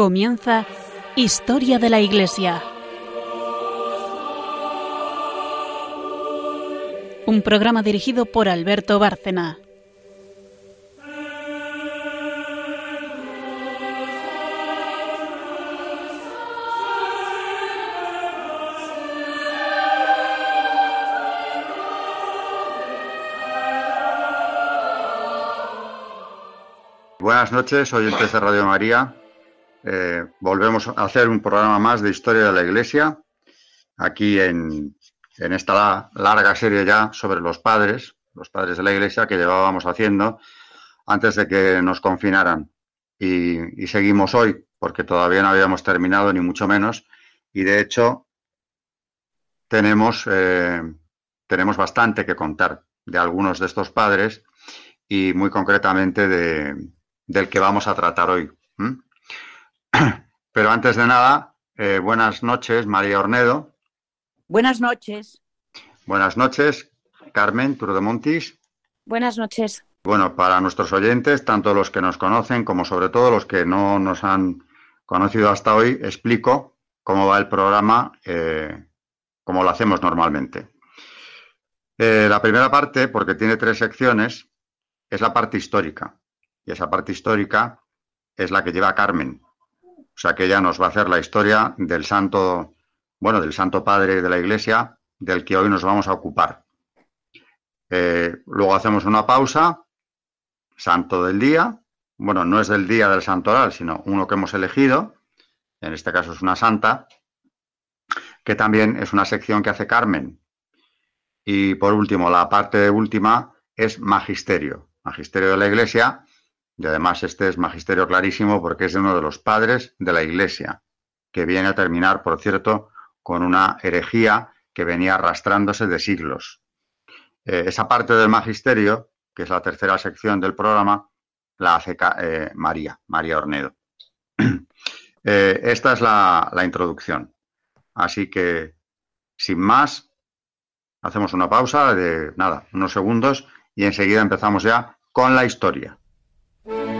Comienza Historia de la Iglesia. Un programa dirigido por Alberto Bárcena. Buenas noches, el de Radio María. Eh, volvemos a hacer un programa más de historia de la Iglesia, aquí en, esta larga serie ya sobre los padres, los padres de la Iglesia que llevábamos haciendo antes de que nos confinaran. Y, seguimos hoy, porque todavía no habíamos terminado, ni mucho menos, y de hecho tenemos, eh, tenemos bastante que contar de algunos de estos padres y muy concretamente de, del que vamos a tratar hoy. Pero antes de nada, eh, buenas noches, María Ornedo. Buenas noches. Buenas noches, Carmen Turdemontis. Buenas noches. Bueno, para nuestros oyentes, tanto los que nos conocen como sobre todo los que no nos han conocido hasta hoy, explico cómo va el programa, eh, como lo hacemos normalmente. Eh, la primera parte, porque tiene tres secciones, es la parte histórica y esa parte histórica es la que lleva Carmen. Sea que ella nos va a hacer la historia del santo, bueno, del santo padre de la iglesia, del que hoy nos vamos a ocupar. Eh, luego hacemos una pausa, santo del día. Bueno, no es del día del santoral, sino uno que hemos elegido. En este caso es una santa, que también es una sección que hace Carmen. Y por último, la parte última es magisterio. Magisterio de la Iglesia, y además este es magisterio clarísimo porque es de uno de los padres de la Iglesia, que viene a terminar, por cierto, con una herejía que venía arrastrándose de siglos. Eh, esa parte del magisterio, que es la tercera sección del programa, la hace eh, María, María Ornedo. Eh, esta es la, la introducción. Así que, sin más, hacemos una pausa de nada, unos segundos y enseguida empezamos ya con la historia. Thank you.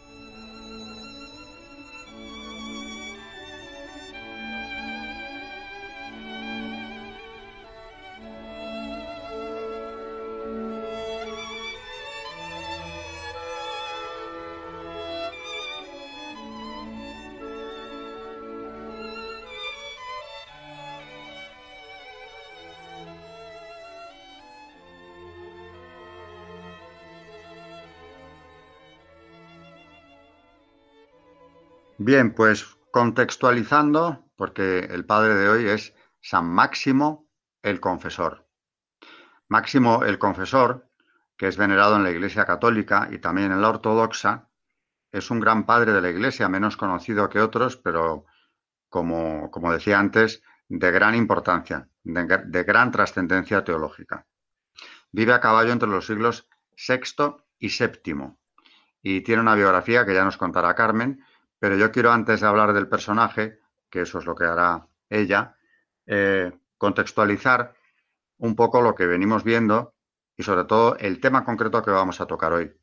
Bien, pues contextualizando, porque el padre de hoy es San Máximo el Confesor. Máximo el Confesor, que es venerado en la Iglesia Católica y también en la Ortodoxa, es un gran padre de la Iglesia, menos conocido que otros, pero como, como decía antes, de gran importancia, de, de gran trascendencia teológica. Vive a caballo entre los siglos VI y VII y tiene una biografía que ya nos contará Carmen, pero yo quiero, antes de hablar del personaje, que eso es lo que hará ella, eh, contextualizar un poco lo que venimos viendo y sobre todo el tema concreto que vamos a tocar hoy,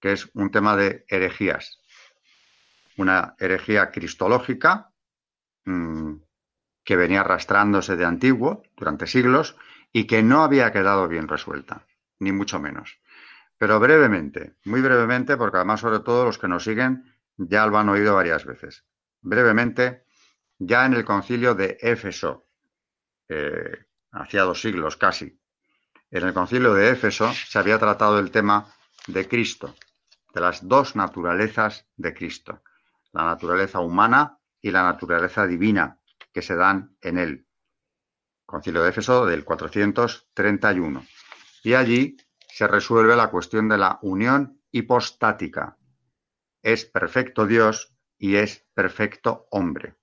que es un tema de herejías. Una herejía cristológica mmm, que venía arrastrándose de antiguo durante siglos y que no había quedado bien resuelta, ni mucho menos. Pero brevemente, muy brevemente, porque además sobre todo los que nos siguen ya lo han oído varias veces. Brevemente, ya en el concilio de Éfeso, eh, hacía dos siglos casi, en el concilio de Éfeso se había tratado el tema de Cristo, de las dos naturalezas de Cristo, la naturaleza humana y la naturaleza divina que se dan en él. Concilio de Éfeso del 431. Y allí se resuelve la cuestión de la unión hipostática. Es perfecto Dios y es perfecto hombre.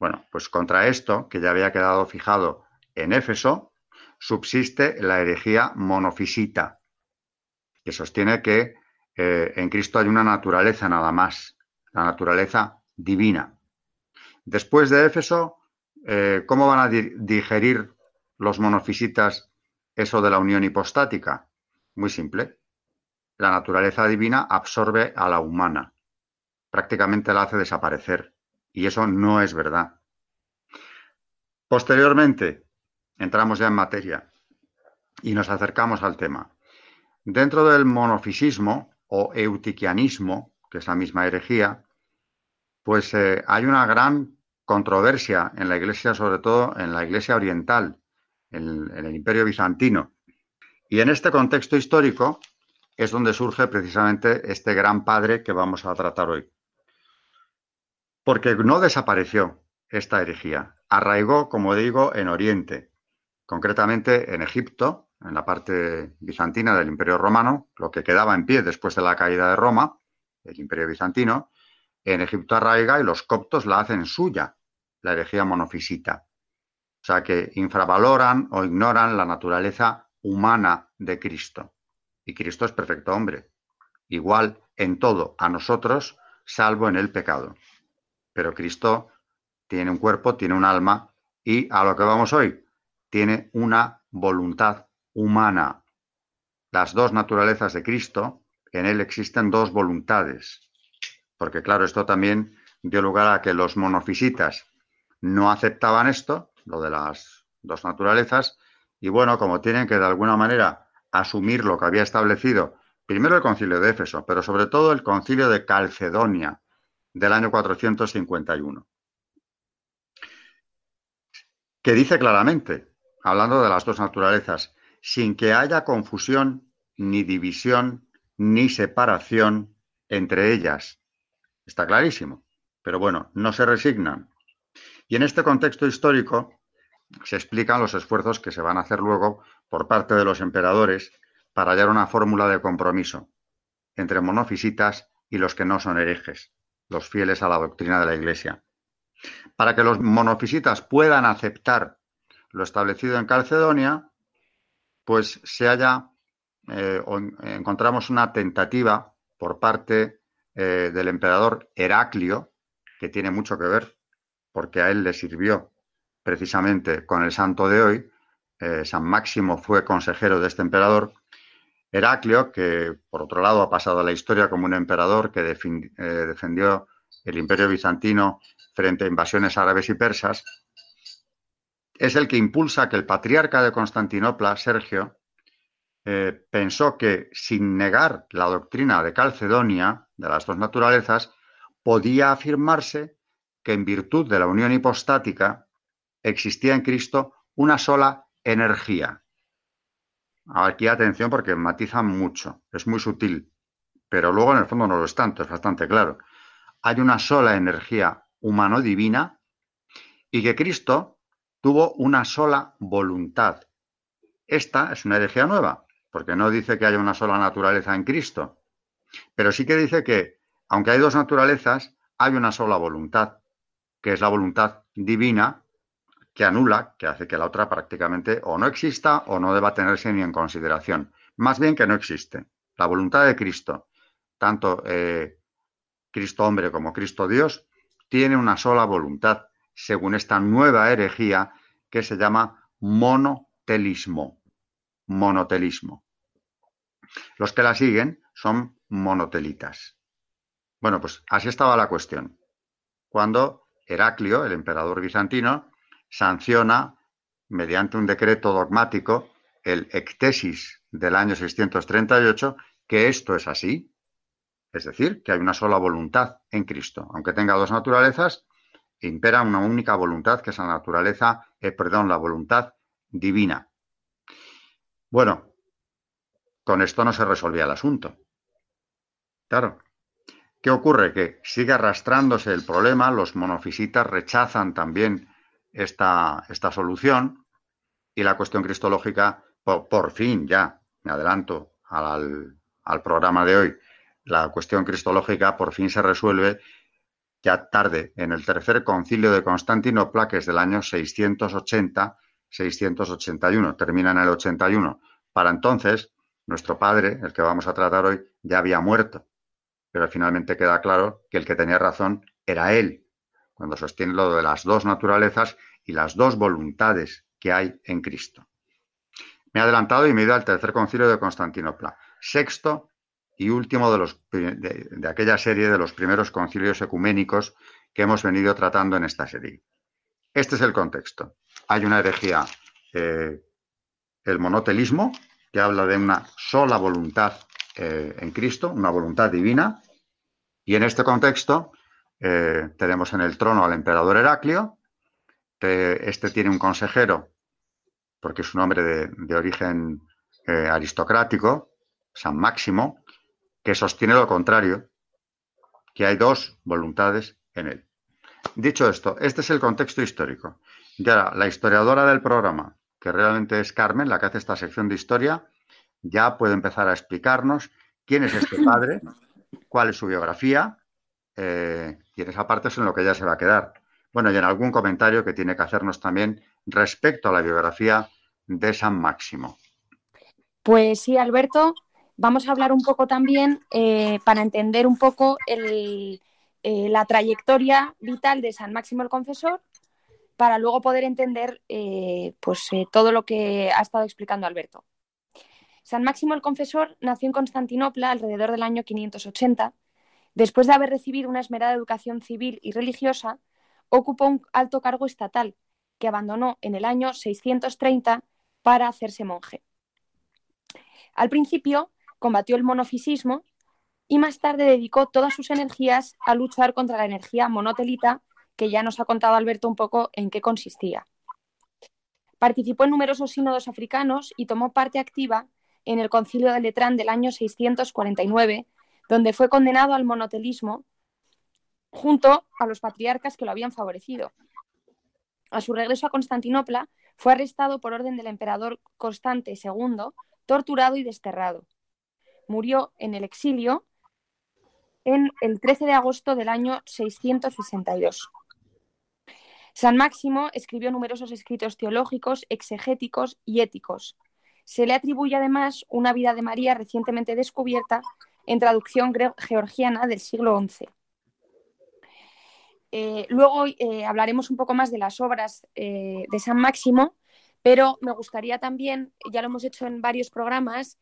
Bueno, pues contra esto, que ya había quedado fijado en Éfeso, subsiste la herejía monofisita, que sostiene que eh, en Cristo hay una naturaleza nada más, la naturaleza divina. Después de Éfeso, eh, ¿cómo van a digerir los monofisitas eso de la unión hipostática? Muy simple. La naturaleza divina absorbe a la humana, prácticamente la hace desaparecer, y eso no es verdad. Posteriormente, entramos ya en materia y nos acercamos al tema. Dentro del monofisismo o eutiquianismo, que es la misma herejía, pues eh, hay una gran controversia en la Iglesia, sobre todo en la Iglesia oriental, en, en el Imperio bizantino. Y en este contexto histórico es donde surge precisamente este gran padre que vamos a tratar hoy. Porque no desapareció esta herejía, arraigó, como digo, en Oriente, concretamente en Egipto, en la parte bizantina del Imperio Romano, lo que quedaba en pie después de la caída de Roma, el Imperio Bizantino, en Egipto arraiga y los coptos la hacen suya, la herejía monofisita. O sea que infravaloran o ignoran la naturaleza humana de Cristo. Y Cristo es perfecto hombre, igual en todo a nosotros, salvo en el pecado. Pero Cristo tiene un cuerpo, tiene un alma y a lo que vamos hoy, tiene una voluntad humana. Las dos naturalezas de Cristo, en él existen dos voluntades. Porque claro, esto también dio lugar a que los monofisitas no aceptaban esto, lo de las dos naturalezas, y bueno, como tienen que de alguna manera asumir lo que había establecido primero el concilio de Éfeso, pero sobre todo el concilio de Calcedonia del año 451, que dice claramente, hablando de las dos naturalezas, sin que haya confusión, ni división, ni separación entre ellas. Está clarísimo. Pero bueno, no se resignan. Y en este contexto histórico se explican los esfuerzos que se van a hacer luego por parte de los emperadores para hallar una fórmula de compromiso entre monofisitas y los que no son herejes, los fieles a la doctrina de la Iglesia. Para que los monofisitas puedan aceptar lo establecido en Calcedonia, pues se haya, eh, encontramos una tentativa por parte eh, del emperador Heraclio, que tiene mucho que ver, porque a él le sirvió precisamente con el santo de hoy. Eh, San Máximo fue consejero de este emperador. Heraclio, que por otro lado ha pasado a la historia como un emperador que defendió el imperio bizantino frente a invasiones árabes y persas, es el que impulsa que el patriarca de Constantinopla, Sergio, eh, pensó que sin negar la doctrina de Calcedonia, de las dos naturalezas, podía afirmarse que en virtud de la unión hipostática existía en Cristo una sola energía. Aquí atención porque matizan mucho, es muy sutil, pero luego en el fondo no lo es tanto, es bastante claro. Hay una sola energía humano-divina y que Cristo tuvo una sola voluntad. Esta es una herejía nueva, porque no dice que haya una sola naturaleza en Cristo, pero sí que dice que, aunque hay dos naturalezas, hay una sola voluntad, que es la voluntad divina, que anula, que hace que la otra prácticamente o no exista o no deba tenerse ni en consideración. Más bien que no existe. La voluntad de Cristo, tanto eh, Cristo hombre como Cristo Dios, tiene una sola voluntad, según esta nueva herejía que se llama monotelismo. monotelismo. Los que la siguen son monotelitas. Bueno, pues así estaba la cuestión. Cuando Heraclio, el emperador bizantino, sanciona mediante un decreto dogmático el ectesis del año 638 que esto es así, es decir, que hay una sola voluntad en Cristo. Aunque tenga dos naturalezas, impera una única voluntad, que es la naturaleza, eh, perdón, la voluntad divina. Bueno, con esto no se resolvía el asunto. Claro. ¿Qué ocurre? Que sigue arrastrándose el problema, los monofisitas rechazan también esta, esta solución y la cuestión cristológica, por, fin ya, me adelanto al, al programa de hoy, la cuestión cristológica por fin se resuelve ya tarde, en el tercer concilio de Constantinopla, que es del año 680-681, termina en el 81. Para entonces, nuestro padre, el que vamos a tratar hoy, ya había muerto, pero finalmente queda claro que el que tenía razón era él, cuando sostiene lo de las dos naturalezas y las dos voluntades que hay en Cristo. Me he adelantado y me he ido al tercer concilio de Constantinopla, sexto y último de, aquella serie de los primeros concilios ecuménicos que hemos venido tratando en esta serie. Este es el contexto. Hay una herejía, eh, el monotelismo, que habla de una sola voluntad eh, en Cristo, una voluntad divina, y en este contexto eh, tenemos en el trono al emperador Heraclio, este tiene un consejero, porque es un hombre de, origen aristocrático, San Máximo, que sostiene lo contrario, que hay dos voluntades en él. Dicho esto, este es el contexto histórico. Y ahora, la historiadora del programa, que realmente es Carmen, la que hace esta sección de historia, ya puede empezar a explicarnos quién es este padre, cuál es su biografía, eh, y en esa parte es en lo que ya se va a quedar. Bueno, y en algún comentario que tiene que hacernos también respecto a la biografía de San Máximo. Pues sí, Alberto, vamos a hablar un poco también eh, para entender un poco eh, la trayectoria vital de San Máximo el Confesor para luego poder entender pues, todo lo que ha estado explicando Alberto. San Máximo el Confesor nació en Constantinopla alrededor del año 580. Después de haber recibido una esmerada educación civil y religiosa, ocupó un alto cargo estatal que abandonó en el año 630 para hacerse monje. Al principio combatió el monofisismo y más tarde dedicó todas sus energías a luchar contra la energía monotelita, que ya nos ha contado Alberto un poco en qué consistía. Participó en numerosos sínodos africanos y tomó parte activa en el concilio de Letrán del año 649, donde fue condenado al monotelismo junto a los patriarcas que lo habían favorecido. A su regreso a Constantinopla, fue arrestado por orden del emperador Constante II, torturado y desterrado murió en el exilio en el 13 de agosto del año 662. San Máximo escribió numerosos escritos teológicos, exegéticos y éticos. Se le atribuye además una vida de María recientemente descubierta en traducción georgiana del siglo XI. Eh, luego eh, hablaremos un poco más de las obras eh, de San Máximo, pero me gustaría también, ya lo hemos hecho en varios programas,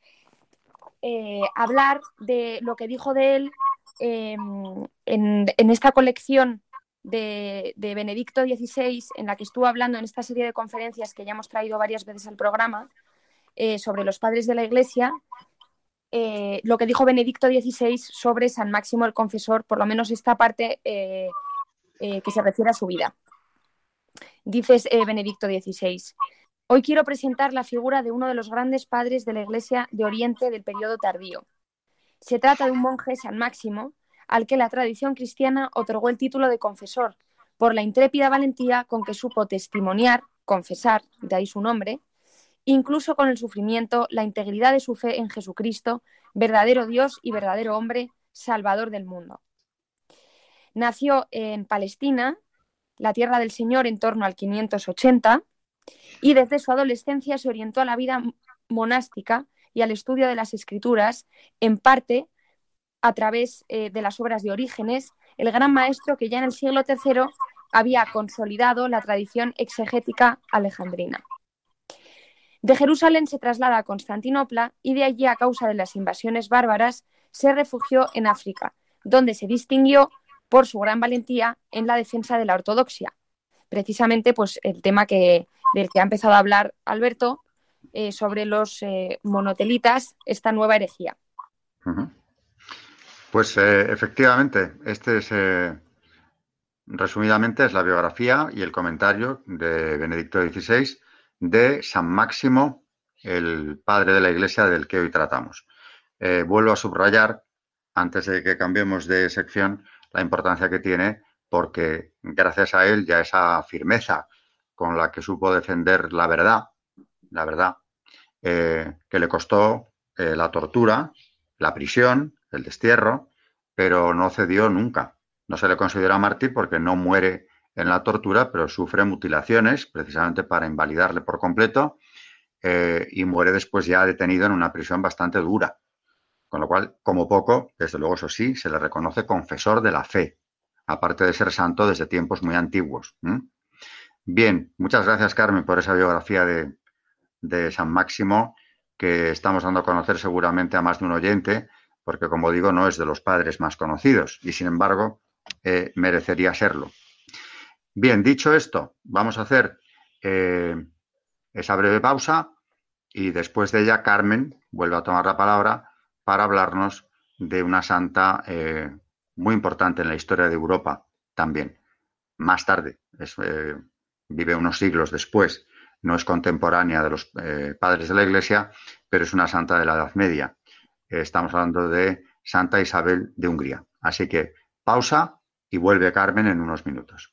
hablar de lo que dijo de él em, en, esta colección de, Benedicto XVI, en la que estuvo hablando en esta serie de conferencias que ya hemos traído varias veces al programa sobre los padres de la Iglesia, eh, lo que dijo Benedicto XVI sobre San Máximo el Confesor, por lo menos esta parte que se refiere a su vida. Dices Benedicto XVI. Hoy quiero presentar la figura de uno de los grandes padres de la Iglesia de Oriente del periodo tardío. Se trata de un monje San Máximo, al que la tradición cristiana otorgó el título de confesor, por la intrépida valentía con que supo testimoniar, confesar, de ahí su nombre, incluso con el sufrimiento, la integridad de su fe en Jesucristo, verdadero Dios y verdadero hombre, Salvador del mundo. Nació en Palestina, la tierra del Señor, en torno al 580, y desde su adolescencia se orientó a la vida monástica y al estudio de las escrituras, en parte a través eh, de las obras de Orígenes, el gran maestro que ya en el siglo III había consolidado la tradición exegética alejandrina. De Jerusalén se traslada a Constantinopla y de allí, a causa de las invasiones bárbaras, se refugió en África, donde se distinguió por su gran valentía en la defensa de la ortodoxia. Precisamente, pues el tema que, del que ha empezado a hablar Alberto eh, sobre los eh, monotelitas, esta nueva herejía. Pues eh, efectivamente, este es resumidamente es la biografía y el comentario de Benedicto XVI de San Máximo, el padre de la Iglesia del que hoy tratamos. vuelvo a subrayar, antes de que cambiemos de sección, la importancia que tiene porque gracias a él ya esa firmeza con la que supo defender la verdad, la verdad, eh, que le costó eh, la tortura, la prisión, el destierro, pero no cedió nunca. No se le considera mártir porque no muere en la tortura, pero sufre mutilaciones precisamente para invalidarle por completo eh, y muere después ya detenido en una prisión bastante dura. Con lo cual, como poco, desde luego eso sí, se le reconoce confesor de la fe, aparte de ser santo desde tiempos muy antiguos. Bien, muchas gracias Carmen por esa biografía de, San Máximo que estamos dando a conocer seguramente a más de un oyente, porque como digo, no es de los padres más conocidos y sin embargo eh, merecería serlo. Bien, dicho esto, vamos a hacer eh, esa breve pausa y después de ella Carmen vuelve a tomar la palabra para hablarnos de una santa eh, muy importante en la historia de Europa también. Más tarde, eh, vive unos siglos después, no es contemporánea de los padres de la Iglesia, pero es una santa de la Edad Media. estamos hablando de Santa Isabel de Hungría. Así que pausa y vuelve Carmen en unos minutos.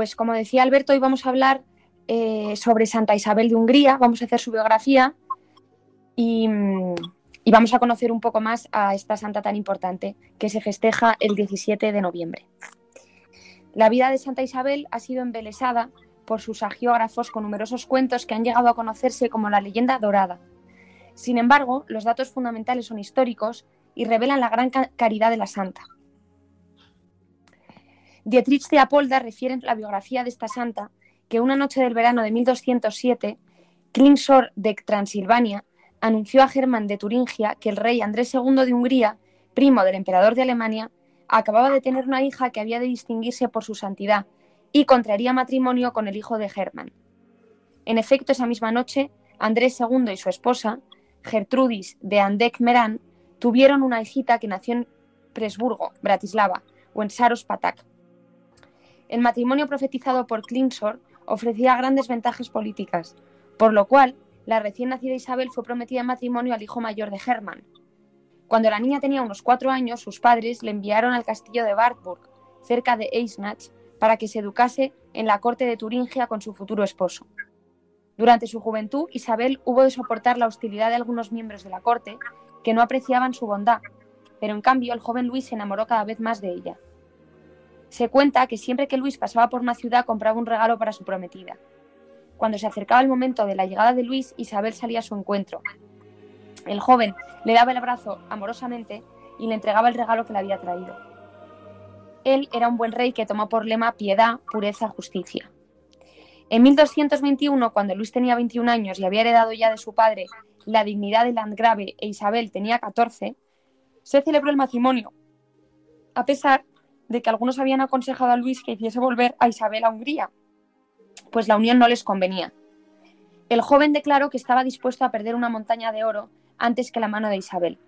Pues como decía Alberto, hoy vamos a hablar eh, sobre Santa Isabel de Hungría, vamos a hacer su biografía y, y vamos a conocer un poco más a esta santa tan importante que se festeja el 17 de noviembre. La vida de Santa Isabel ha sido embelesada por sus agiógrafos con numerosos cuentos que han llegado a conocerse como la leyenda dorada. Sin embargo, los datos fundamentales son históricos y revelan la gran caridad de la santa. Dietrich de Apolda refiere en la biografía de esta santa que una noche del verano de 1207, Klingsor de Transilvania anunció a Germán de Turingia que el rey Andrés II de Hungría, primo del emperador de Alemania, acababa de tener una hija que había de distinguirse por su santidad y contraería matrimonio con el hijo de Germán. En efecto, esa misma noche, Andrés II y su esposa, Gertrudis de Andek-Meran, tuvieron una hijita que nació en Presburgo, Bratislava, o en Saros Patak. El matrimonio profetizado por Klingsor ofrecía grandes ventajas políticas, por lo cual la recién nacida Isabel fue prometida en matrimonio al hijo mayor de Germán. Cuando la niña tenía unos cuatro años, sus padres le enviaron al castillo de Wartburg, cerca de Eisenach, para que se educase en la corte de Turingia con su futuro esposo. Durante su juventud, Isabel hubo de soportar la hostilidad de algunos miembros de la corte que no apreciaban su bondad, pero en cambio el joven Luis se enamoró cada vez más de ella. Se cuenta que siempre que Luis pasaba por una ciudad compraba un regalo para su prometida. Cuando se acercaba el momento de la llegada de Luis, Isabel salía a su encuentro. El joven le daba el abrazo amorosamente y le entregaba el regalo que le había traído. Él era un buen rey que tomó por lema piedad, pureza, justicia. En 1221, cuando Luis tenía 21 años y había heredado ya de su padre la dignidad de landgrave e Isabel tenía 14, se celebró el matrimonio, a pesar de que algunos habían aconsejado a Luis que hiciese volver a Isabel a Hungría, pues la unión no les convenía. El joven declaró que estaba dispuesto a perder una montaña de oro antes que la mano de Isabel.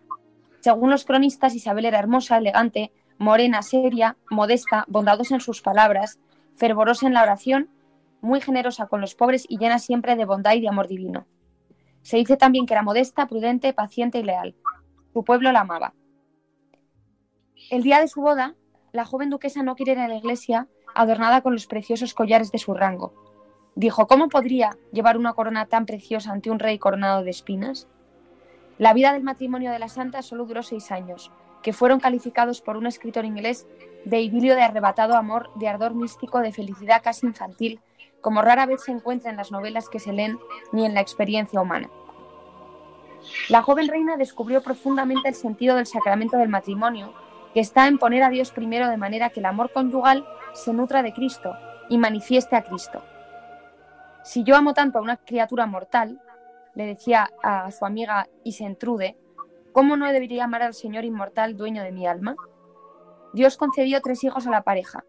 Según los cronistas, Isabel era hermosa, elegante, morena, seria, modesta, bondadosa en sus palabras, fervorosa en la oración, muy generosa con los pobres y llena siempre de bondad y de amor divino. Se dice también que era modesta, prudente, paciente y leal. Su pueblo la amaba. El día de su boda, la joven duquesa no quiere ir a la iglesia adornada con los preciosos collares de su rango. Dijo, ¿cómo podría llevar una corona tan preciosa ante un rey coronado de espinas? La vida del matrimonio de la santa solo duró seis años, que fueron calificados por un escritor inglés de idilio de arrebatado amor, de ardor místico, de felicidad casi infantil, como rara vez se encuentra en las novelas que se leen ni en la experiencia humana. La joven reina descubrió profundamente el sentido del sacramento del matrimonio, que está en poner a Dios primero de manera que el amor conyugal se nutra de Cristo y manifieste a Cristo. Si yo amo tanto a una criatura mortal, le decía a su amiga Isentrude, ¿cómo no debería amar al Señor inmortal, dueño de mi alma? Dios concedió tres hijos a la pareja.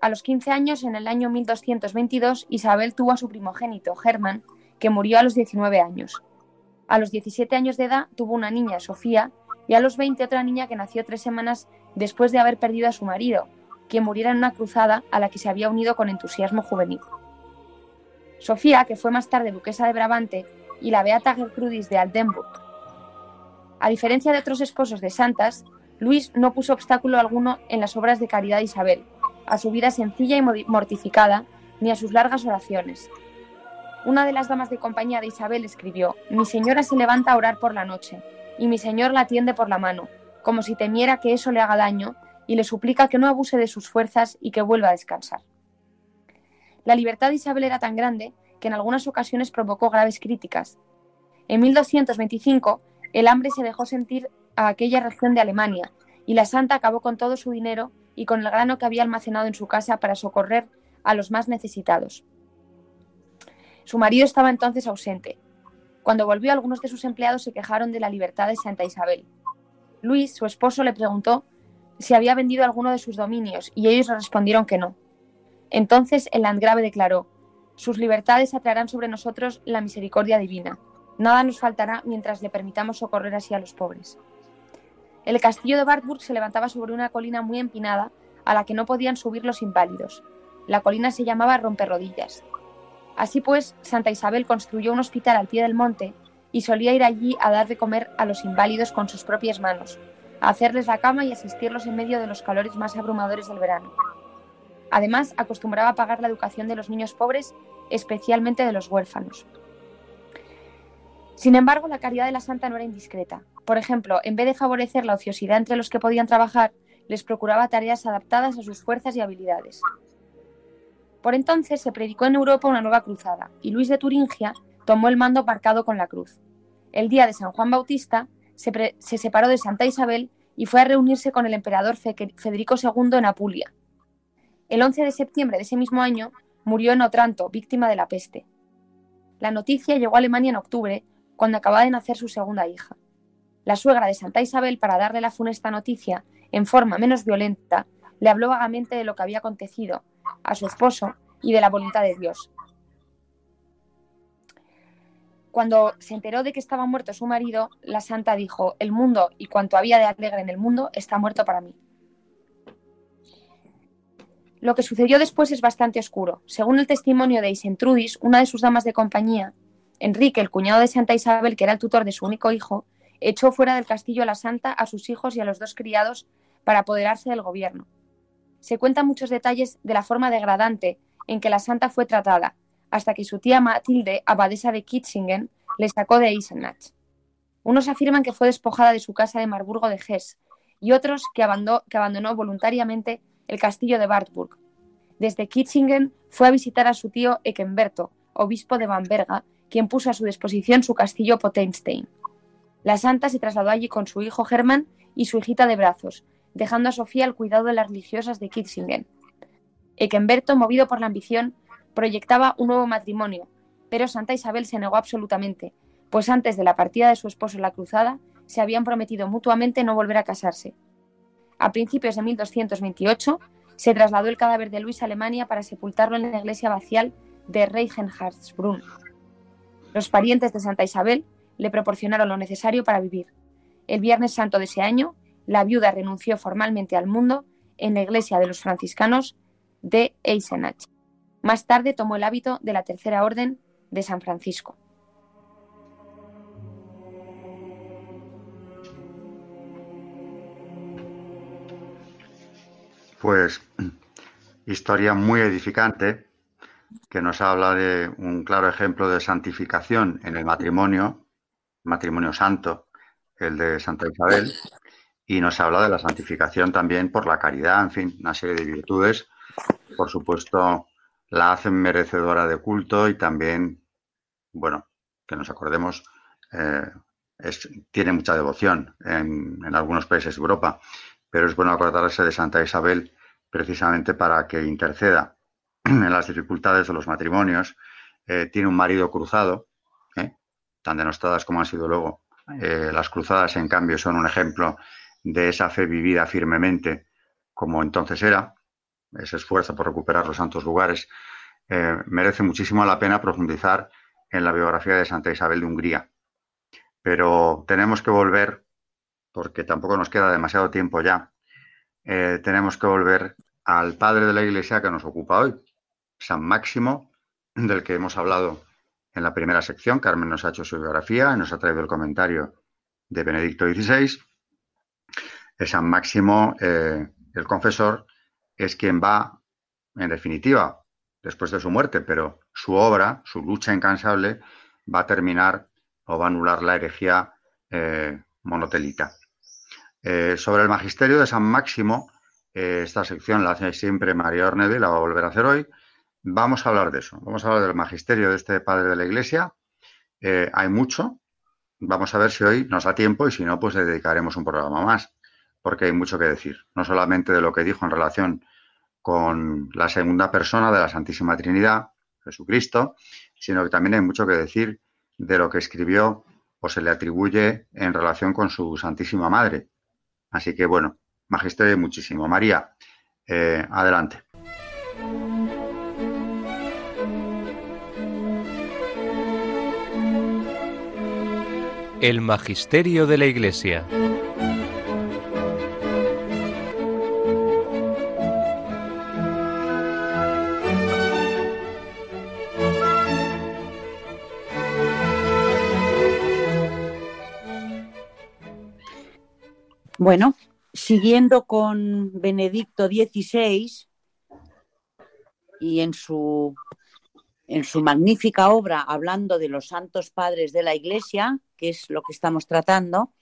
A los 15 años, en el año 1222, Isabel tuvo a su primogénito, Germán, que murió a los 19 años. A los 17 años de edad tuvo una niña, Sofía, y a los 20 otra niña que nació tres semanas después de haber perdido a su marido, quien muriera en una cruzada a la que se había unido con entusiasmo juvenil. Sofía, que fue más tarde duquesa de Brabante, y la beata Gertrudis de Aldenburg. A diferencia de otros esposos de santas, Luis no puso obstáculo alguno en las obras de caridad de Isabel, a su vida sencilla y mortificada, ni a sus largas oraciones. Una de las damas de compañía de Isabel escribió, Mi señora se levanta a orar por la noche, y mi señor la atiende por la mano, como si temiera que eso le haga daño, y le suplica que no abuse de sus fuerzas y que vuelva a descansar. La libertad de Isabel era tan grande que en algunas ocasiones provocó graves críticas. En 1225, el hambre se dejó sentir a aquella región de Alemania y la santa acabó con todo su dinero y con el grano que había almacenado en su casa para socorrer a los más necesitados. Su marido estaba entonces ausente. Cuando volvió, algunos de sus empleados se quejaron de la libertad de Santa Isabel. Luis, su esposo, le preguntó si había vendido alguno de sus dominios y ellos respondieron que no. Entonces el landgrave declaró, sus libertades atraerán sobre nosotros la misericordia divina. Nada nos faltará mientras le permitamos socorrer así a los pobres. El castillo de Wartburg se levantaba sobre una colina muy empinada a la que no podían subir los inválidos. La colina se llamaba Romperrodillas. Así pues, Santa Isabel construyó un hospital al pie del monte y solía ir allí a dar de comer a los inválidos con sus propias manos, a hacerles la cama y asistirlos en medio de los calores más abrumadores del verano. Además, acostumbraba a pagar la educación de los niños pobres, especialmente de los huérfanos. Sin embargo, la caridad de la santa no era indiscreta. Por ejemplo, en vez de favorecer la ociosidad entre los que podían trabajar, les procuraba tareas adaptadas a sus fuerzas y habilidades. Por entonces se predicó en Europa una nueva cruzada y Luis de Turingia tomó el mando marcado con la cruz. El día de San Juan Bautista se, se separó de Santa Isabel y fue a reunirse con el emperador Federico II en Apulia. El 11 de septiembre de ese mismo año murió en Otranto, víctima de la peste. La noticia llegó a Alemania en octubre, cuando acababa de nacer su segunda hija. La suegra de Santa Isabel, para darle la funesta noticia en forma menos violenta, le habló vagamente de lo que había acontecido a su esposo y de la voluntad de Dios. Cuando se enteró de que estaba muerto su marido, la santa dijo, el mundo y cuanto había de alegre en el mundo está muerto para mí. Lo que sucedió después es bastante oscuro. Según el testimonio de Isentrudis, una de sus damas de compañía, Enrique, el cuñado de Santa Isabel, que era el tutor de su único hijo, echó fuera del castillo a la santa, a sus hijos y a los dos criados para apoderarse del gobierno. Se cuentan muchos detalles de la forma degradante en que la santa fue tratada, hasta que su tía Matilde, abadesa de Kitzingen, le sacó de Eisenach. Unos afirman que fue despojada de su casa de Marburgo de Hesse y otros que abandonó, que abandonó voluntariamente el castillo de Wartburg. Desde Kitzingen fue a visitar a su tío Eckenberto, obispo de Bamberga, quien puso a su disposición su castillo Potenstein. La santa se trasladó allí con su hijo Germán y su hijita de brazos, dejando a Sofía al cuidado de las religiosas de Kitzingen. Eckenberto, movido por la ambición, proyectaba un nuevo matrimonio, pero Santa Isabel se negó absolutamente, pues antes de la partida de su esposo en la cruzada se habían prometido mutuamente no volver a casarse. A principios de 1228 se trasladó el cadáver de Luis a Alemania para sepultarlo en la iglesia vacial de Reichenhardsbrunn. Los parientes de Santa Isabel le proporcionaron lo necesario para vivir. El Viernes Santo de ese año, la viuda renunció formalmente al mundo en la iglesia de los franciscanos de Eisenach. Más tarde tomó el hábito de la Tercera Orden de San Francisco. Pues historia muy edificante que nos habla de un claro ejemplo de santificación en el matrimonio, matrimonio santo, el de Santa Isabel, y nos habla de la santificación también por la caridad, en fin, una serie de virtudes. Por supuesto, la hacen merecedora de culto y también, bueno, que nos acordemos, eh, tiene mucha devoción en, en, algunos países de Europa, pero es bueno acordarse de Santa Isabel precisamente para que interceda en las dificultades de los matrimonios. Eh, tiene un marido cruzado, ¿eh? tan denostadas como han sido luego. las cruzadas, en cambio, son un ejemplo de esa fe vivida firmemente como entonces era, ese esfuerzo por recuperar los santos lugares, eh, merece muchísimo la pena profundizar en la biografía de Santa Isabel de Hungría. Pero tenemos que volver, porque tampoco nos queda demasiado tiempo ya, eh, tenemos que volver al padre de la Iglesia que nos ocupa hoy, San Máximo, del que hemos hablado en la primera sección. Carmen nos ha hecho su biografía y nos ha traído el comentario de Benedicto XVI. San Máximo, eh, el confesor, es quien va, en definitiva, después de su muerte, pero su obra, su lucha incansable, va a terminar o va a anular la herejía eh, monotelita. Eh, sobre el magisterio de San Máximo, esta sección la hace siempre María Ornede y la va a volver a hacer hoy. Vamos a hablar de eso. Vamos a hablar del magisterio de este padre de la Iglesia. hay mucho. Vamos a ver si hoy nos da tiempo y si no, pues le dedicaremos un programa más, porque hay mucho que decir. No solamente de lo que dijo en relación con la segunda persona de la Santísima Trinidad, Jesucristo, sino que también hay mucho que decir de lo que escribió o se le atribuye en relación con su Santísima Madre. Así que bueno, magisterio muchísimo. María, eh, adelante. El Magisterio de la Iglesia. Bueno, siguiendo con Benedicto XVI, y en su, en su magnífica obra, hablando de los santos padres de la Iglesia, que es lo que estamos tratando,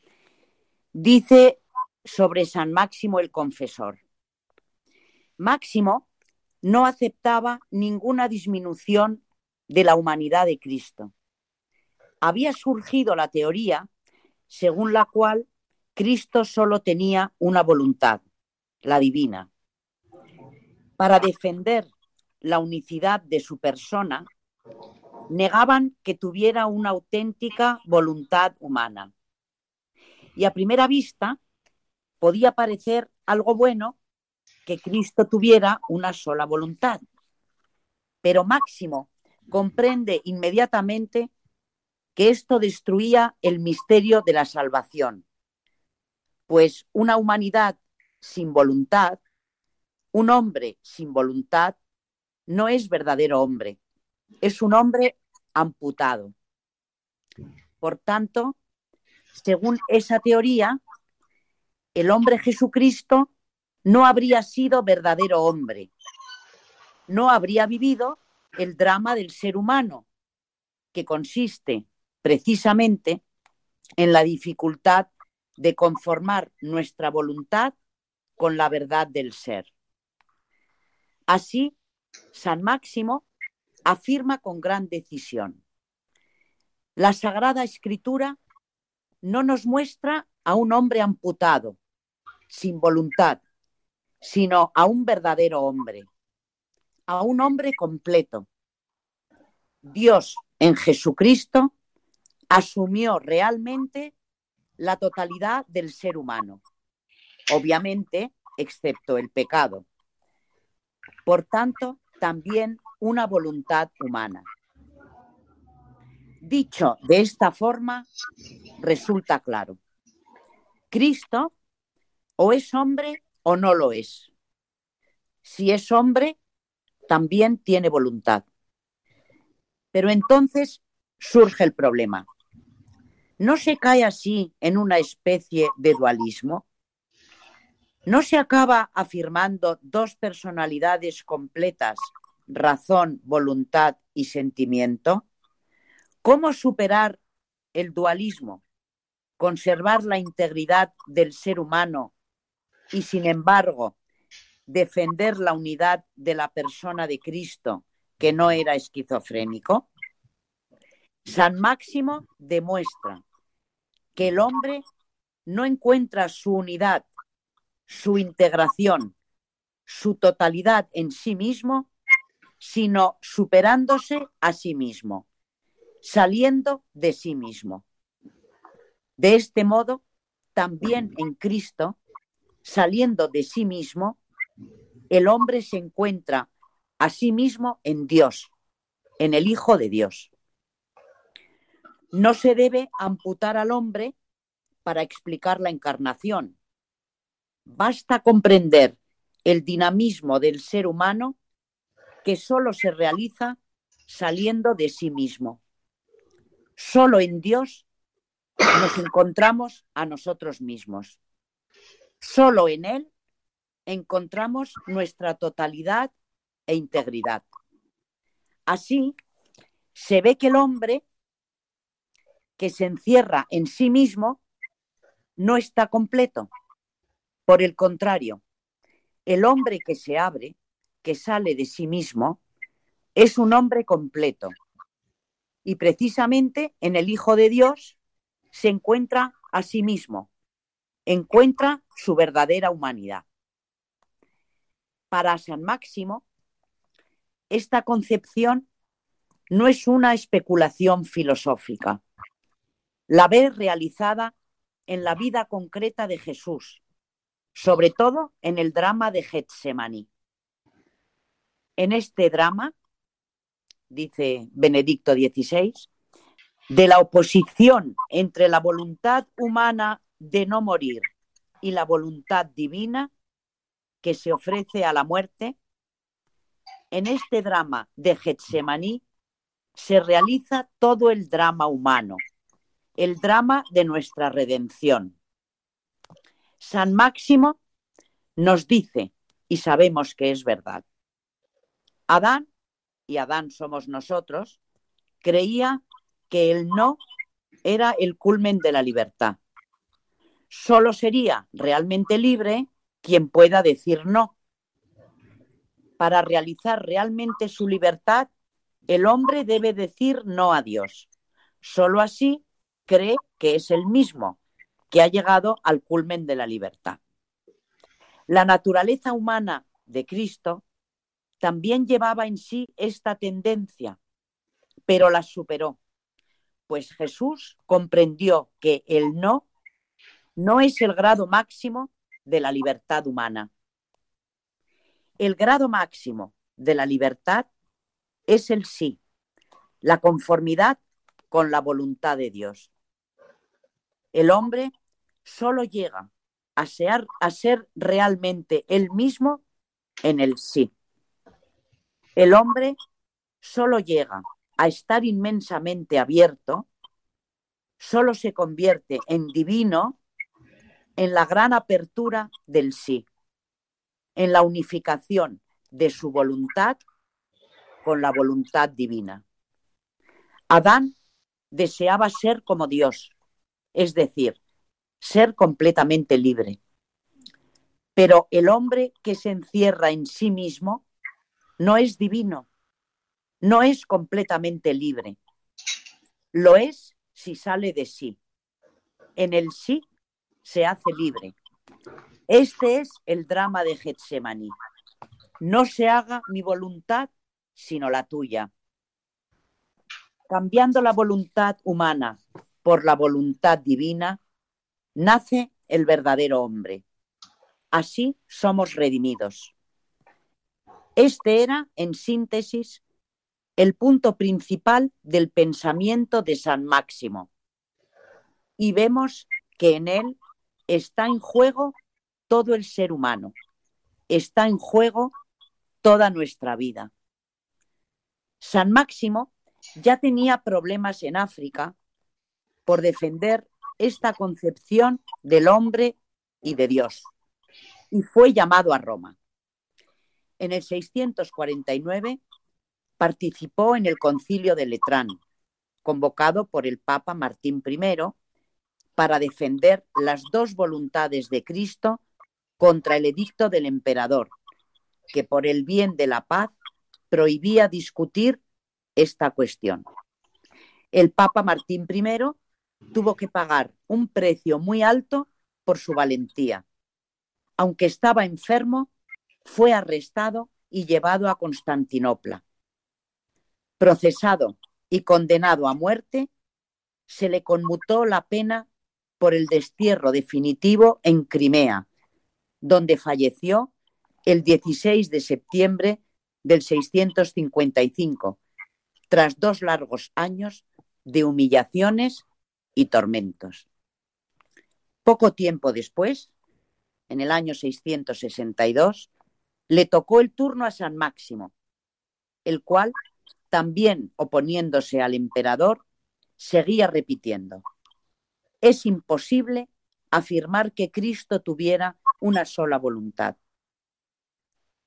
dice sobre San Máximo el Confesor. Máximo no aceptaba ninguna disminución de la humanidad de Cristo. Había surgido la teoría según la cual Cristo solo tenía una voluntad, la divina. Para defender la unicidad de su persona, negaban que tuviera una auténtica voluntad humana. Y a primera vista podía parecer algo bueno que Cristo tuviera una sola voluntad. Pero Máximo comprende inmediatamente que esto destruía el misterio de la salvación, pues una humanidad sin voluntad, un hombre sin voluntad, no es verdadero hombre, es un hombre amputado. Por tanto, según esa teoría, el hombre Jesucristo no habría sido verdadero hombre, no habría vivido el drama del ser humano, que consiste precisamente en la dificultad de conformar nuestra voluntad con la verdad del ser. Así, San Máximo afirma con gran decisión, la Sagrada Escritura no nos muestra a un hombre amputado, sin voluntad, sino a un verdadero hombre, a un hombre completo. Dios en Jesucristo asumió realmente la totalidad del ser humano, obviamente, excepto el pecado. Por tanto, también una voluntad humana. Dicho de esta forma, resulta claro. Cristo o es hombre o no lo es. Si es hombre, también tiene voluntad. Pero entonces surge el problema. ¿No se cae así en una especie de dualismo? ¿No se acaba afirmando dos personalidades completas, razón, voluntad y sentimiento? ¿Cómo superar el dualismo? Conservar la integridad del ser humano y sin embargo defender la unidad de la persona de Cristo que no era esquizofrénico? San Máximo demuestra que el hombre no encuentra su unidad, su integración, su totalidad en sí mismo, sino superándose a sí mismo, saliendo de sí mismo. De este modo, también en Cristo saliendo de sí mismo, el hombre se encuentra a sí mismo en Dios, en el Hijo de Dios. No se debe amputar al hombre para explicar la encarnación. Basta comprender el dinamismo del ser humano que solo se realiza saliendo de sí mismo. Solo en Dios nos encontramos a nosotros mismos. Solo en Él encontramos nuestra totalidad e integridad. Así, se ve que el hombre que se encierra en sí mismo no está completo. Por el contrario, el hombre que se abre, que sale de sí mismo, es un hombre completo. Y precisamente en el Hijo de Dios se encuentra a sí mismo, encuentra su verdadera humanidad. Para San Máximo, esta concepción no es una especulación filosófica. La ve realizada en la vida concreta de Jesús, sobre todo en el drama de Getsemaní. En este drama, dice Benedicto XVI, de la oposición entre la voluntad humana de no morir y la voluntad divina que se ofrece a la muerte, en este drama de Getsemaní se realiza todo el drama humano, el drama de nuestra redención. San Máximo nos dice, y sabemos que es verdad, Adán, y Adán somos nosotros, creía que el no era el culmen de la libertad. Solo sería realmente libre quien pueda decir no. Para realizar realmente su libertad, el hombre debe decir no a Dios. Solo así cree que es el mismo, que ha llegado al culmen de la libertad. La naturaleza humana de Cristo también llevaba en sí esta tendencia, pero la superó, pues Jesús comprendió que el no no es el grado máximo de la libertad humana. El grado máximo de la libertad es el sí, la conformidad con la voluntad de Dios. El hombre solo llega a ser, realmente él mismo en el sí. El hombre solo llega a estar inmensamente abierto, solo se convierte en divino en la gran apertura del sí, en la unificación de su voluntad con la voluntad divina. Adán deseaba ser como Dios, es decir, ser completamente libre. Pero el hombre que se encierra en sí mismo no es divino, no es completamente libre. Lo es si sale de sí. En el sí se hace libre. Este es el drama de Getsemaní. No se haga mi voluntad, sino la tuya. Cambiando la voluntad humana por la voluntad divina, nace el verdadero hombre. Así somos redimidos. Este era, en síntesis, el punto principal del pensamiento de San Máximo. Y vemos que en él está en juego todo el ser humano, está en juego toda nuestra vida. San Máximo ya tenía problemas en África por defender esta concepción del hombre y de Dios y fue llamado a Roma. En el 649 participó en el concilio de Letrán, convocado por el Papa Martín I para defender las dos voluntades de Cristo contra el edicto del emperador, que por el bien de la paz prohibía discutir esta cuestión. El Papa Martín I tuvo que pagar un precio muy alto por su valentía. Aunque estaba enfermo, fue arrestado y llevado a Constantinopla. Procesado y condenado a muerte, se le conmutó la pena por el destierro definitivo en Crimea, donde falleció el 16 de septiembre del 655, tras dos largos años de humillaciones y tormentos. Poco tiempo después, en el año 662, le tocó el turno a San Máximo, el cual, también oponiéndose al emperador, seguía repitiendo es imposible afirmar que Cristo tuviera una sola voluntad.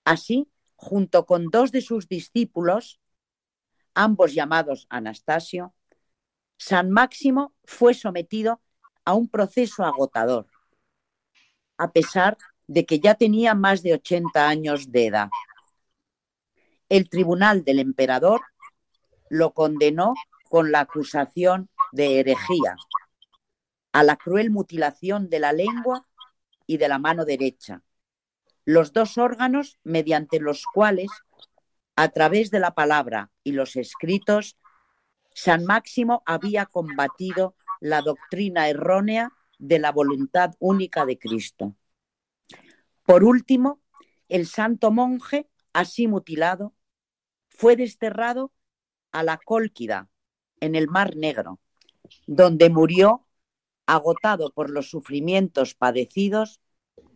Así, junto con dos de sus discípulos, ambos llamados Anastasio, San Máximo fue sometido a un proceso agotador, a pesar de que ya tenía más de 80 años de edad. El tribunal del emperador lo condenó con la acusación de herejía a la cruel mutilación de la lengua y de la mano derecha, los dos órganos mediante los cuales, a través de la palabra y los escritos, San Máximo había combatido la doctrina errónea de la voluntad única de Cristo. Por último, el santo monje, así mutilado, fue desterrado a la Cólquida, en el Mar Negro, donde murió agotado por los sufrimientos padecidos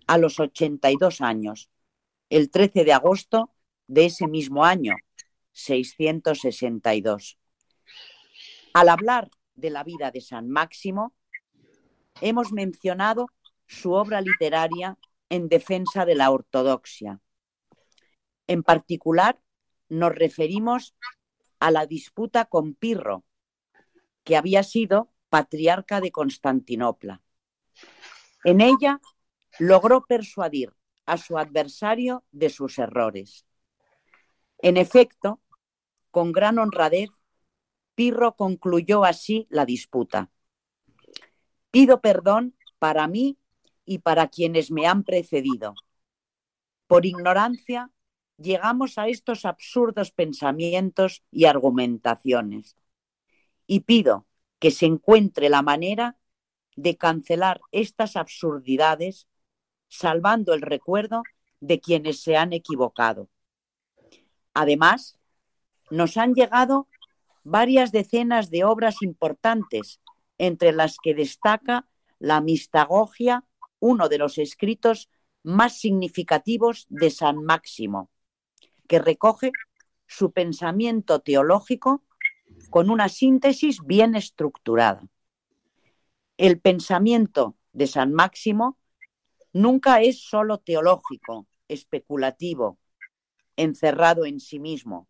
a los 82 años, el 13 de agosto de ese mismo año, 662. Al hablar de la vida de San Máximo, hemos mencionado su obra literaria en defensa de la ortodoxia. En particular, nos referimos a la disputa con Pirro, que había sido patriarca de Constantinopla. En ella logró persuadir a su adversario de sus errores. En efecto, con gran honradez, Pirro concluyó así la disputa. Pido perdón para mí y para quienes me han precedido. Por ignorancia llegamos a estos absurdos pensamientos y argumentaciones. Y pido que se encuentre la manera de cancelar estas absurdidades, salvando el recuerdo de quienes se han equivocado. Además, nos han llegado varias decenas de obras importantes, entre las que destaca la Mistagogia, uno de los escritos más significativos de San Máximo, que recoge su pensamiento teológico con una síntesis bien estructurada. El pensamiento de San Máximo nunca es solo teológico, especulativo, encerrado en sí mismo,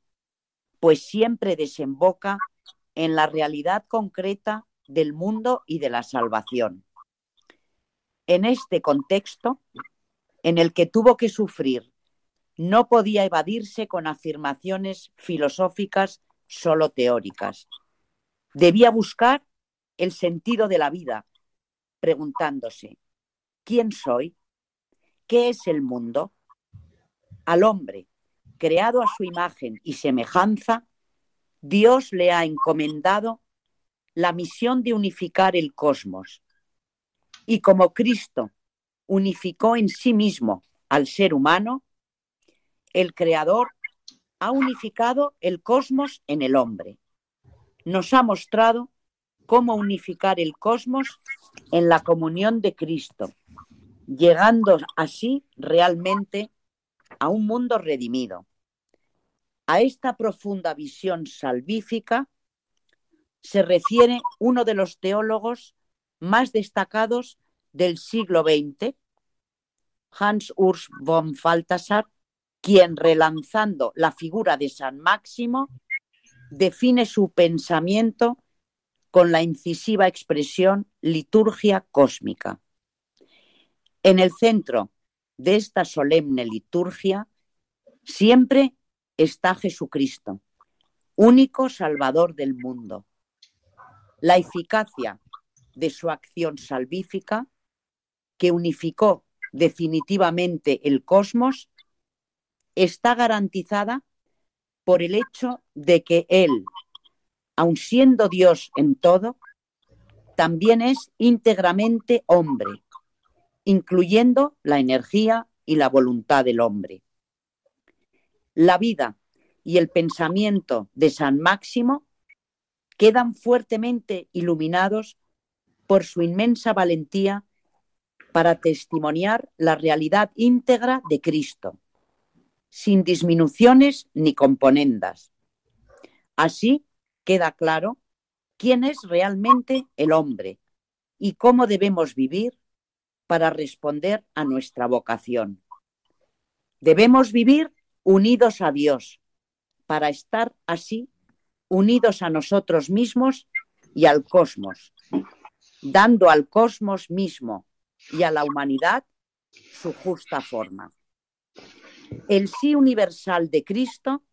pues siempre desemboca en la realidad concreta del mundo y de la salvación. En este contexto, en el que tuvo que sufrir, no podía evadirse con afirmaciones filosóficas solo teóricas. Debía buscar el sentido de la vida, preguntándose, ¿quién soy? ¿Qué es el mundo? Al hombre, creado a su imagen y semejanza, Dios le ha encomendado la misión de unificar el cosmos. Y como Cristo unificó en sí mismo al ser humano, el Creador ha unificado el cosmos en el hombre. Nos ha mostrado cómo unificar el cosmos en la comunión de Cristo, llegando así realmente a un mundo redimido. A esta profunda visión salvífica se refiere uno de los teólogos más destacados del siglo XX, Hans Urs von Balthasar, quien relanzando la figura de San Máximo define su pensamiento con la incisiva expresión liturgia cósmica. En el centro de esta solemne liturgia siempre está Jesucristo, único Salvador del mundo. La eficacia de su acción salvífica, que unificó definitivamente el cosmos, está garantizada por el hecho de que Él, aun siendo Dios en todo, también es íntegramente hombre, incluyendo la energía y la voluntad del hombre. La vida y el pensamiento de San Máximo quedan fuertemente iluminados por su inmensa valentía para testimoniar la realidad íntegra de Cristo, sin disminuciones ni componendas. Así queda claro quién es realmente el hombre y cómo debemos vivir para responder a nuestra vocación. Debemos vivir unidos a Dios para estar así unidos a nosotros mismos y al cosmos, dando al cosmos mismo y a la humanidad su justa forma. El sí universal de Cristo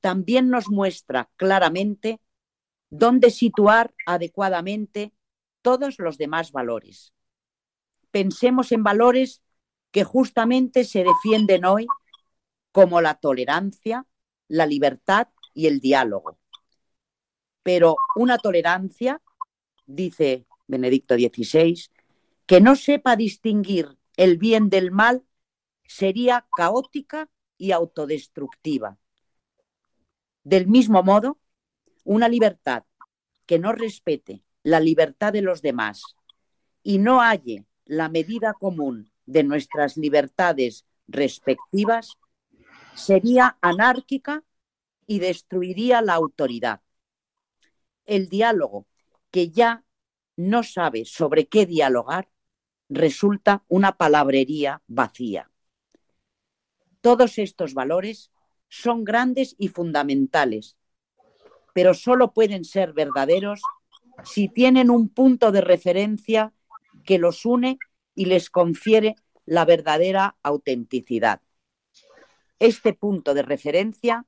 también nos muestra claramente dónde situar adecuadamente todos los demás valores. Pensemos en valores que justamente se defienden hoy como la tolerancia, la libertad y el diálogo. Pero una tolerancia, dice Benedicto XVI, que no sepa distinguir el bien del mal sería caótica y autodestructiva. Del mismo modo, una libertad que no respete la libertad de los demás y no halle la medida común de nuestras libertades respectivas sería anárquica y destruiría la autoridad. El diálogo, que ya no sabe sobre qué dialogar, resulta una palabrería vacía. Todos estos valores son grandes y fundamentales, pero solo pueden ser verdaderos si tienen un punto de referencia que los une y les confiere la verdadera autenticidad. Este punto de referencia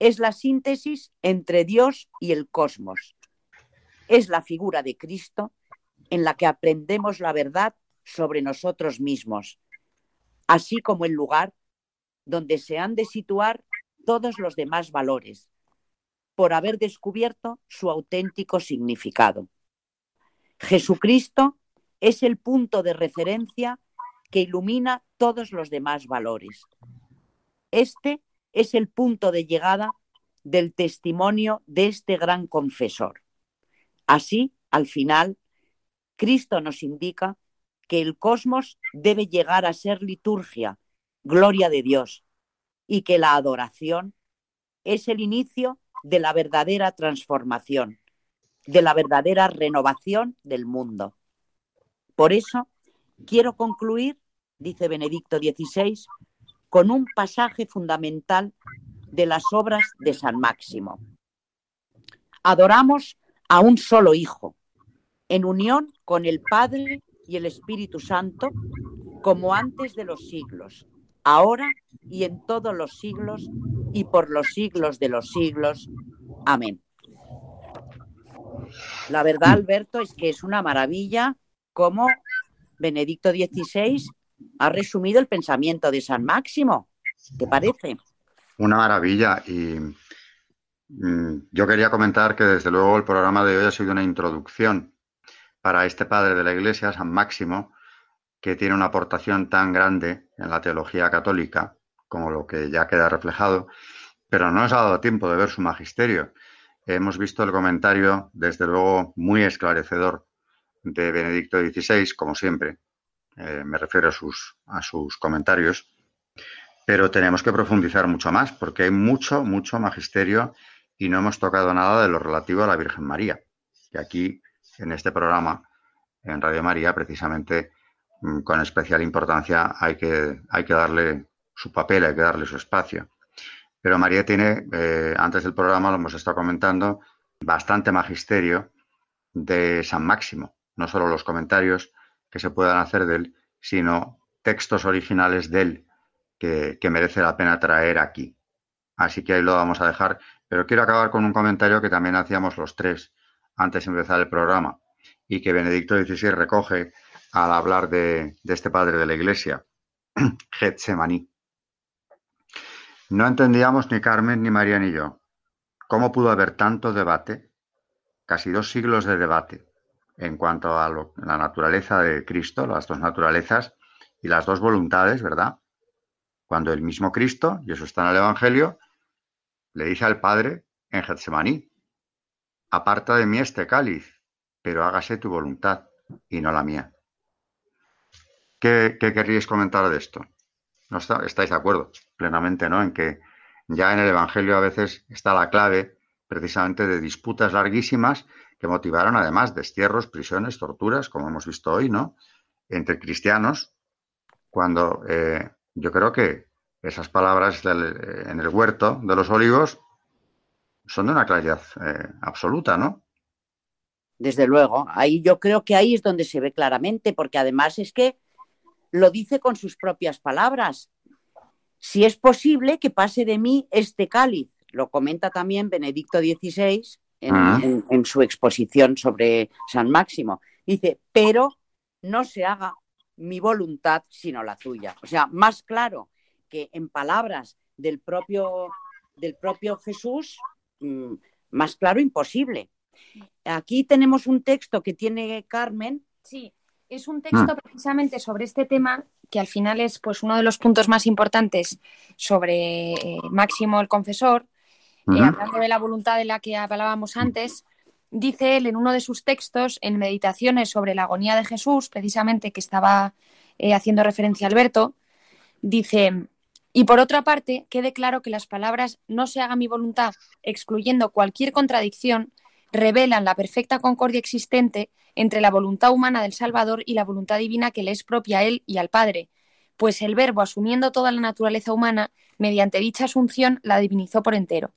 es la síntesis entre Dios y el cosmos. Es la figura de Cristo en la que aprendemos la verdad sobre nosotros mismos, así como el lugar donde se han de situar todos los demás valores, por haber descubierto su auténtico significado. Jesucristo es el punto de referencia que ilumina todos los demás valores. Este es el punto de llegada del testimonio de este gran confesor. Así, al final, Cristo nos indica que el cosmos debe llegar a ser liturgia, gloria de Dios, y que la adoración es el inicio de la verdadera transformación, de la verdadera renovación del mundo. Por eso, quiero concluir, dice Benedicto XVI, con un pasaje fundamental de las obras de San Máximo. Adoramos a un solo Hijo, en unión con el Padre y el Espíritu Santo, como antes de los siglos, ahora y en todos los siglos y por los siglos de los siglos. Amén. La verdad, Alberto, es que es una maravilla cómo Benedicto XVI ha resumido el pensamiento de San Máximo. ¿Te parece? Una maravilla. Y mm, yo quería comentar que desde luego el programa de hoy ha sido una introducción para este padre de la Iglesia, San Máximo, que tiene una aportación tan grande en la teología católica como lo que ya queda reflejado, pero no nos ha dado tiempo de ver su magisterio. Hemos visto el comentario, desde luego, muy esclarecedor de Benedicto XVI, como siempre. Eh, me refiero a sus, a sus comentarios. Pero tenemos que profundizar mucho más, porque hay mucho, mucho magisterio y no hemos tocado nada de lo relativo a la Virgen María. Y aquí, en este programa, en Radio María, precisamente mm, con especial importancia hay que, hay que darle su papel, hay que darle su espacio. Pero María tiene, eh, antes del programa lo hemos estado comentando, bastante magisterio de San Máximo. No solo los comentarios que se puedan hacer de él, sino textos originales de él que, merece la pena traer aquí. Así que ahí lo vamos a dejar. Pero quiero acabar con un comentario que también hacíamos los tres antes de empezar el programa y que Benedicto XVI recoge al hablar de, de este padre de la Iglesia, Getsemaní. No entendíamos ni Carmen, ni María, ni yo. ¿Cómo pudo haber tanto debate, casi dos siglos de debate, en cuanto a la naturaleza de Cristo, las dos naturalezas y las dos voluntades, ¿verdad? Cuando el mismo Cristo, y eso está en el Evangelio, le dice al Padre en Getsemaní, aparta de mí este cáliz, pero hágase tu voluntad y no la mía. ¿Qué, qué querríais comentar de esto? ¿No estáis de acuerdo? Plenamente, ¿no? En que ya en el Evangelio a veces está la clave precisamente de disputas larguísimas que motivaron además destierros, prisiones, torturas, como hemos visto hoy, ¿no? Entre cristianos, cuando eh, yo creo que esas palabras en el huerto de los olivos son de una claridad eh, absoluta, ¿no? Desde luego, ahí yo creo que ahí es donde se ve claramente, porque además es que lo dice con sus propias palabras. Si es posible que pase de mí este cáliz, lo comenta también Benedicto XVI ah. en, su exposición sobre San Máximo. Dice, pero no se haga mi voluntad sino la tuya. O sea, más claro que en palabras del propio, del propio Jesús, mm, más claro imposible. Aquí tenemos un texto que tiene Carmen. Sí, es un texto mm. precisamente sobre este tema que al final es pues uno de los puntos más importantes sobre eh, Máximo el Confesor, eh, hablando de la voluntad de la que hablábamos antes, dice él en uno de sus textos, en Meditaciones sobre la agonía de Jesús, precisamente que estaba eh, haciendo referencia a Alberto, dice, y por otra parte, quede claro que las palabras no se haga mi voluntad, excluyendo cualquier contradicción, revelan la perfecta concordia existente entre la voluntad humana del Salvador y la voluntad divina que le es propia a él y al Padre, pues el Verbo, asumiendo toda la naturaleza humana, mediante dicha asunción la divinizó por entero.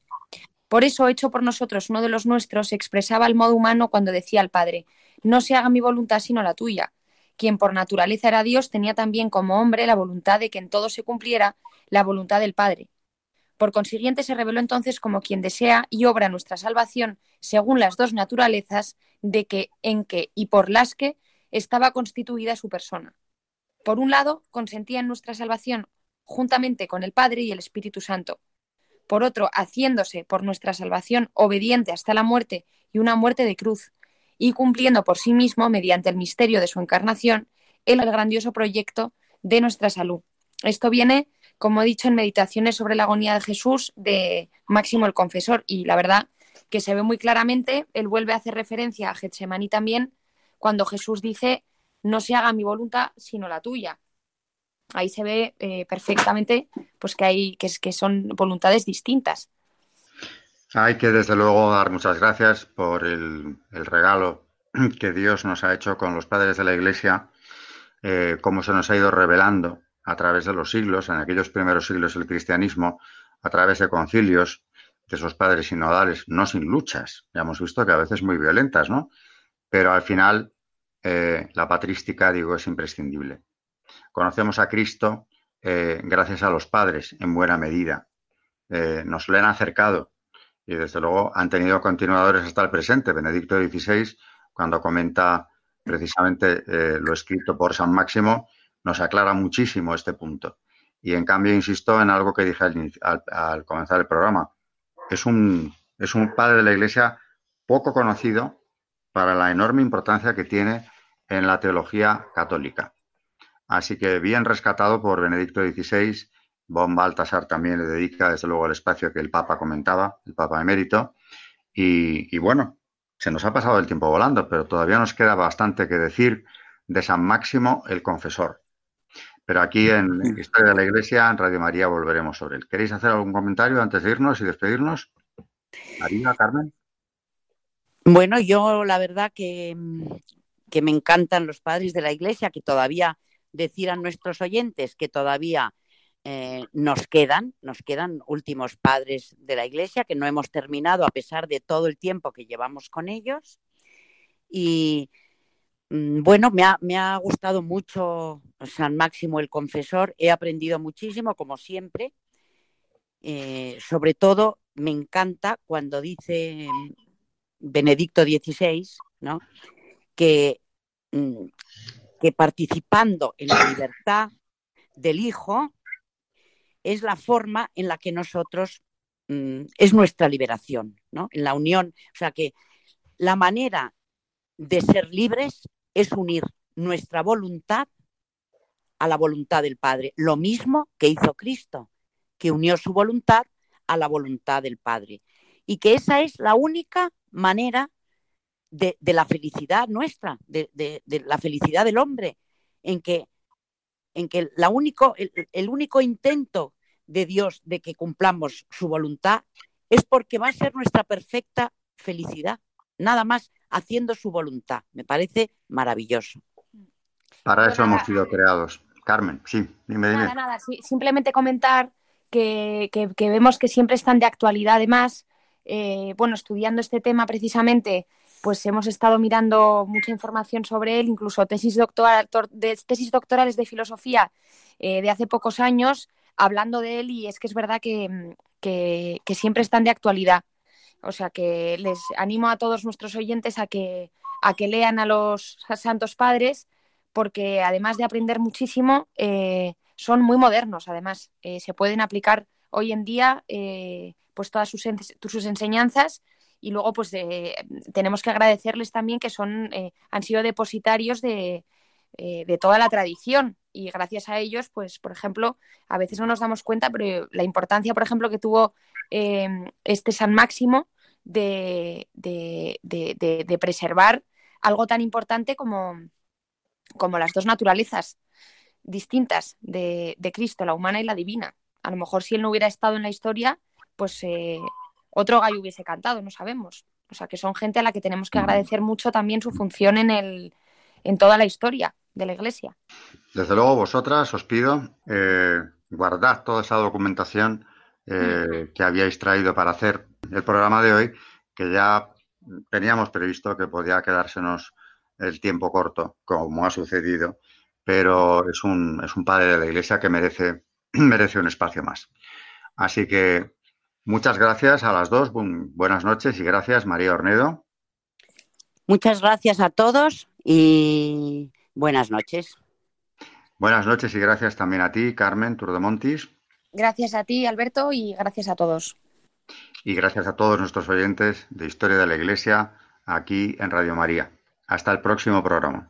Por eso, hecho por nosotros uno de los nuestros, expresaba al modo humano cuando decía al Padre, no se haga mi voluntad sino la tuya. Quien por naturaleza era Dios tenía también como hombre la voluntad de que en todo se cumpliera la voluntad del Padre. Por consiguiente, se reveló entonces como quien desea y obra nuestra salvación según las dos naturalezas de que, en que y por las que estaba constituida su persona. Por un lado, consentía en nuestra salvación juntamente con el Padre y el Espíritu Santo. Por otro, haciéndose por nuestra salvación obediente hasta la muerte y una muerte de cruz, y cumpliendo por sí mismo, mediante el misterio de su encarnación, el grandioso proyecto de nuestra salud. Esto viene, como he dicho, en Meditaciones sobre la agonía de Jesús de Máximo el Confesor, y la verdad que se ve muy claramente, él vuelve a hacer referencia a Getsemaní también, cuando Jesús dice, no se haga mi voluntad, sino la tuya. Ahí se ve eh, perfectamente pues, que, hay, que, que son voluntades distintas. Hay que desde luego dar muchas gracias por el, regalo que Dios nos ha hecho con los padres de la Iglesia, eh, cómo se nos ha ido revelando a través de los siglos, en aquellos primeros siglos del cristianismo, a través de concilios de esos padres sinodales, no sin luchas, ya hemos visto que a veces muy violentas, ¿no? Pero al final eh, la patrística, digo, es imprescindible. Conocemos a Cristo eh, gracias a los padres, en buena medida. nos lo han acercado y desde luego han tenido continuadores hasta el presente. Benedicto XVI, cuando comenta precisamente eh, lo escrito por San Máximo, nos aclara muchísimo este punto. Y en cambio, insisto en algo que dije al, comenzar el programa. Es un, es un padre de la Iglesia poco conocido para la enorme importancia que tiene en la teología católica. Así que bien rescatado por Benedicto XVI Von Baltasar también le dedica, desde luego, el espacio que el Papa comentaba, el Papa emérito. Y, y bueno, se nos ha pasado el tiempo volando, pero todavía nos queda bastante que decir de San Máximo el Confesor. Pero aquí en Historia de la Iglesia, en Radio María, volveremos sobre él. ¿Queréis hacer algún comentario antes de irnos y despedirnos? María, Carmen. Bueno, yo la verdad que, que me encantan los padres de la Iglesia, que todavía decir a nuestros oyentes que todavía eh, nos quedan, nos quedan últimos padres de la Iglesia que no hemos terminado a pesar de todo el tiempo que llevamos con ellos. Y mm, bueno, me ha, me ha gustado mucho San Máximo el Confesor, he aprendido muchísimo, como siempre. Eh, sobre todo, me encanta cuando dice Benedicto XVI, ¿no? que, mm, que participando en la libertad del Hijo, es la forma en la que nosotros, mm, es nuestra liberación, ¿no? En la unión, o sea que la manera de ser libres es unir nuestra voluntad a la voluntad del Padre, lo mismo que hizo Cristo, que unió su voluntad a la voluntad del Padre. Y que esa es la única manera de, la felicidad nuestra, de, la felicidad del hombre, en que, en que la único, el único intento de Dios de que cumplamos su voluntad es porque va a ser nuestra perfecta felicidad, nada más haciendo su voluntad. Me parece maravilloso. Para eso hemos sido creados. Carmen, sí, dime, dime. Nada, nada, simplemente comentar que, vemos que siempre están de actualidad. Además, eh, bueno, estudiando este tema precisamente, pues hemos estado mirando mucha información sobre él, incluso tesis, doctoral, de, tesis doctorales de filosofía eh, de hace pocos años hablando de él y es que es verdad mm, que, siempre están de actualidad. O sea que les animo a todos nuestros oyentes a que, a que lean a los santos padres porque además de aprender muchísimo, eh, son muy modernos. Además, eh, se pueden aplicar hoy en día pues todas sus, sus, enseñanzas y luego pues tenemos que agradecerles también que son, han sido depositarios de, de toda la tradición y gracias a ellos, pues, por ejemplo, a veces no nos damos cuenta, pero la importancia, por ejemplo, que tuvo este San Máximo de, preservar algo tan importante como, como las dos naturalezas distintas de, Cristo, la humana y la divina. A lo mejor si él no hubiera estado en la historia, pues eh, otro gallo hubiese cantado, no sabemos. O sea, que son gente a la que tenemos que agradecer mucho también su función en, el, en toda la historia de la Iglesia. Desde luego, vosotras os pido, eh, guardad toda esa documentación eh, que habíais traído para hacer el programa de hoy, que ya teníamos previsto que podía quedársenos el tiempo corto, como ha sucedido, pero es un, es un padre de la Iglesia que merece, merece un espacio más. Así que muchas gracias a las dos, buenas noches y gracias María Ornedo. Muchas gracias a todos y buenas noches. Buenas noches y gracias también a ti, Carmen Turdemontis. Gracias a ti, Alberto, y gracias a todos. Y gracias a todos nuestros oyentes de Historia de la Iglesia aquí en Radio María. Hasta el próximo programa.